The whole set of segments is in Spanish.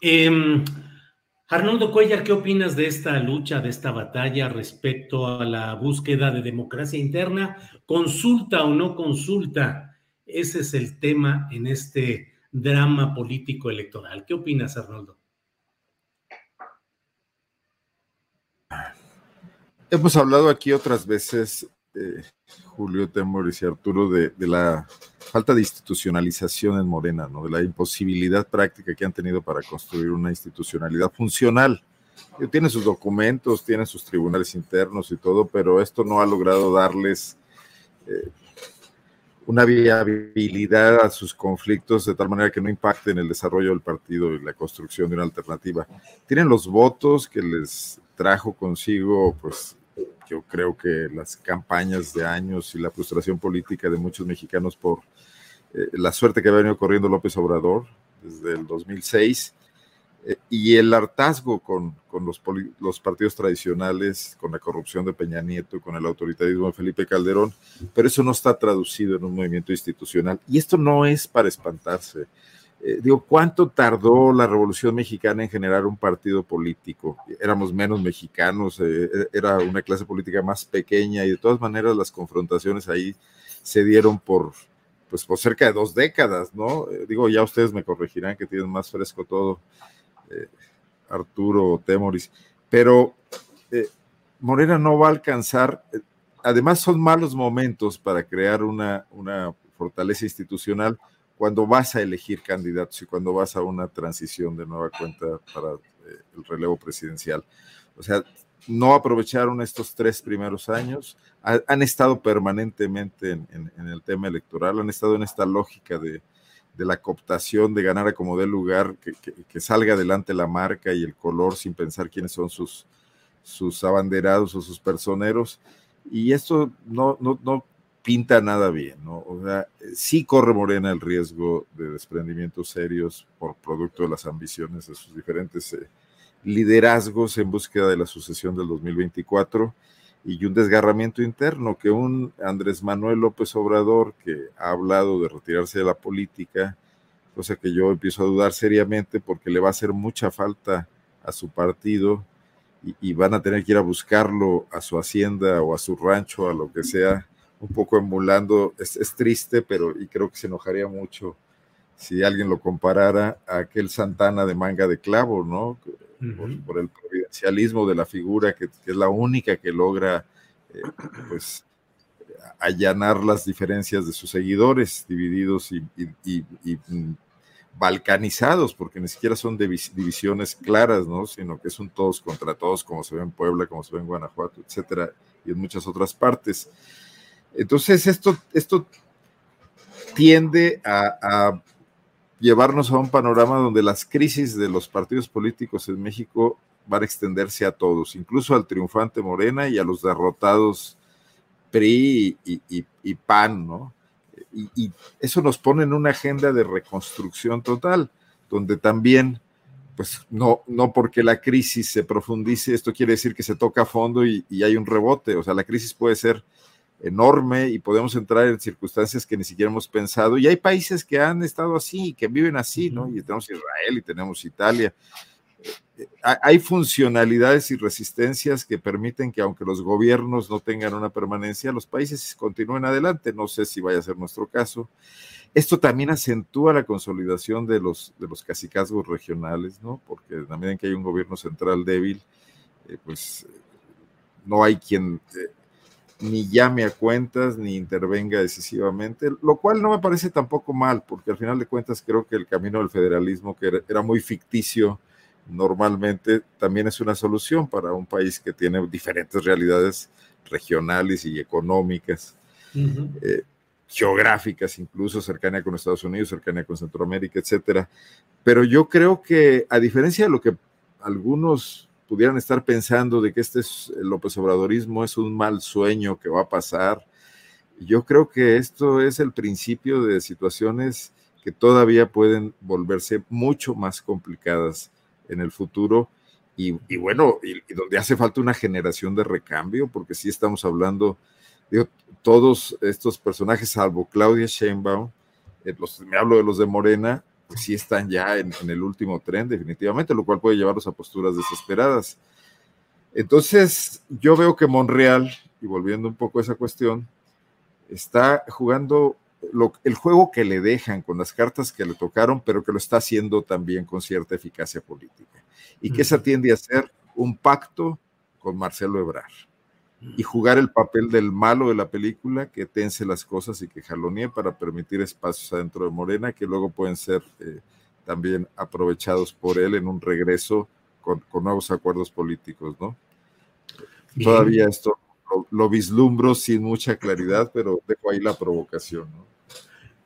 Eh, Arnoldo Cuellar, ¿qué opinas de esta lucha, de esta batalla respecto a la búsqueda de democracia interna? ¿Consulta o no consulta? Ese es el tema en este drama político electoral. ¿Qué opinas, Arnoldo? Hemos hablado aquí otras veces, eh, Julio Temoris y Arturo, de, la falta de institucionalización en Morena, ¿no? de la imposibilidad práctica que han tenido para construir una institucionalidad funcional. Tiene sus documentos, tiene sus tribunales internos y todo, pero esto no ha logrado darles eh, una viabilidad a sus conflictos de tal manera que no impacten el desarrollo del partido y la construcción de una alternativa. Tienen los votos que les trajo consigo, pues yo creo que las campañas de años y la frustración política de muchos mexicanos por eh, la suerte que ha venido corriendo López Obrador desde el 2006 eh, y el hartazgo con, con los, los, partidos tradicionales, con la corrupción de Peña Nieto, con el autoritarismo de Felipe Calderón, pero eso no está traducido en un movimiento institucional. Y esto no es para espantarse. Eh, digo, ¿cuánto tardó la Revolución Mexicana en generar un partido político? Éramos menos mexicanos, eh, era una clase política más pequeña y de todas maneras las confrontaciones ahí se dieron por, pues, por cerca de dos décadas, ¿no? Eh, digo, ya ustedes me corregirán que tienen más fresco todo, eh, Arturo Temoris, pero eh, Morena no va a alcanzar, además son malos momentos para crear una, una fortaleza institucional cuando vas a elegir candidatos y cuando vas a una transición de nueva cuenta para eh, el relevo presidencial. O sea, no aprovecharon estos tres primeros años, ha, han estado permanentemente en, en, en, el tema electoral, han estado en esta lógica de, de la cooptación, de ganar a como dé lugar, que, que, que, salga adelante la marca y el color sin pensar quiénes son sus, sus abanderados o sus personeros. Y esto no, no, no pinta nada bien, ¿no? O sea, sí corre Morena el riesgo de desprendimientos serios por producto de las ambiciones de sus diferentes eh, liderazgos en búsqueda de la sucesión del 2024 y un desgarramiento interno que un Andrés Manuel López Obrador que ha hablado de retirarse de la política, cosa que yo empiezo a dudar seriamente porque le va a hacer mucha falta a su partido y, y van a tener que ir a buscarlo a su hacienda o a su rancho, a lo que sea, un poco emulando, es, es, triste, pero y creo que se enojaría mucho si alguien lo comparara a aquel Santana de manga de clavo, ¿no? Uh -huh. por, por, el providencialismo de la figura, que, que es la única que logra, eh, pues, allanar las diferencias de sus seguidores, divididos y, y, y, y, balcanizados, porque ni siquiera son divisiones claras, ¿no? Sino que son todos contra todos, como se ve en Puebla, como se ve en Guanajuato, etcétera, y en muchas otras partes. Entonces, esto, esto tiende a, llevarnos a un panorama donde las crisis de los partidos políticos en México van a extenderse a todos, incluso al triunfante Morena y a los derrotados PRI y, PAN, ¿no? Y, y, eso nos pone en una agenda de reconstrucción total, donde también, pues no, no porque la crisis se profundice, esto quiere decir que se toca a fondo y, y hay un rebote, o sea, la crisis puede ser enorme y podemos entrar en circunstancias que ni siquiera hemos pensado. Y hay países que han estado así, que viven así, ¿no? Y tenemos Israel y tenemos Italia. hay funcionalidades y resistencias que permiten que aunque los gobiernos no tengan una permanencia, los países continúen adelante. No sé si vaya a ser nuestro caso. Esto también acentúa la consolidación de los, de los cacicazgos regionales, ¿no? Porque en que hay un gobierno central débil, eh, pues no hay quien eh, ni llame a cuentas ni intervenga decisivamente, lo cual no me parece tampoco mal, porque al final de cuentas creo que el camino del federalismo, que era, muy ficticio, normalmente también es una solución para un país que tiene diferentes realidades regionales y económicas, eh, geográficas, incluso cercanía con Estados Unidos, cercanía con Centroamérica, etcétera. Pero yo creo que, a diferencia de lo que algunos pudieran estar pensando de que este es, el López Obradorismo es un mal sueño que va a pasar. Yo creo que esto es el principio de situaciones que todavía pueden volverse mucho más complicadas en el futuro y, bueno, y, donde hace falta una generación de recambio, porque sí estamos hablando de todos estos personajes, salvo Claudia Sheinbaum, eh, los, me hablo de los de Morena, pues sí están ya en, el último tren, definitivamente, lo cual puede llevarlos a posturas desesperadas. Entonces, yo veo que Monreal, y volviendo un poco a esa cuestión, está jugando el juego que le dejan con las cartas que le tocaron, pero que lo está haciendo también con cierta eficacia política. Y que se atiende a ser un pacto con Marcelo Ebrard y jugar el papel del malo de la película que tense las cosas y que jalonee para permitir espacios adentro de Morena que luego pueden ser eh, también aprovechados por él en un regreso con, nuevos acuerdos políticos, ¿no? Todavía esto lo, vislumbro sin mucha claridad, pero dejo ahí la provocación, ¿no?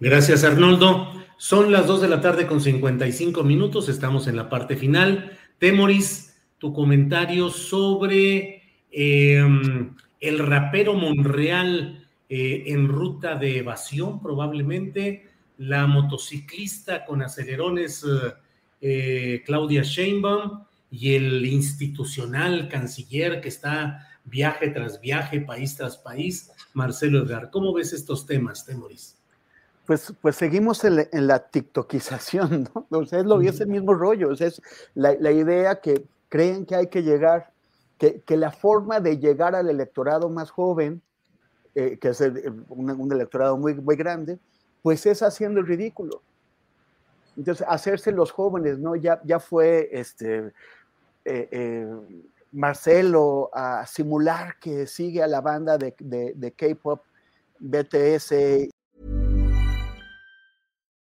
Gracias, Arnoldo. Son las 2 de la tarde con 55 minutos, estamos en la parte final. Temoris, tu comentario sobre Em, el rapero Monreal eh, en ruta de evasión probablemente, la motociclista con acelerones eh, eh, Claudia Sheinbaum y el institucional canciller que está viaje tras viaje, país tras país, Marcelo Edgar. ¿Cómo ves estos temas, Temoris? Pues, pues seguimos en la, tiktokización, ¿no? O sea, es, lo, es el mismo rollo, o sea, es la, la idea que creen que hay que llegar que, la forma de llegar al electorado más joven, eh, que es un, electorado muy, muy grande, pues es haciendo el ridículo. Entonces, hacerse los jóvenes, ¿no? Ya, ya fue este, eh, eh, Marcelo a simular que sigue a la banda de K-pop BTS.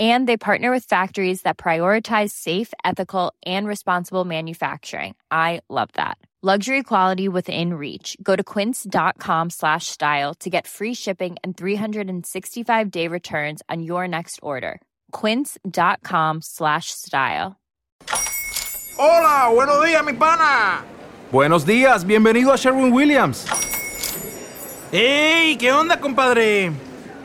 And they partner with factories that prioritize safe, ethical, and responsible manufacturing. I love that. Luxury quality within reach. Go to quince.com slash style to get free shipping and 365 day returns on your next order. Quince.com slash style. Hola, buenos días, mi pana. Buenos días, bienvenido a Sherwin Williams. ¡Ey! ¿Qué onda, compadre?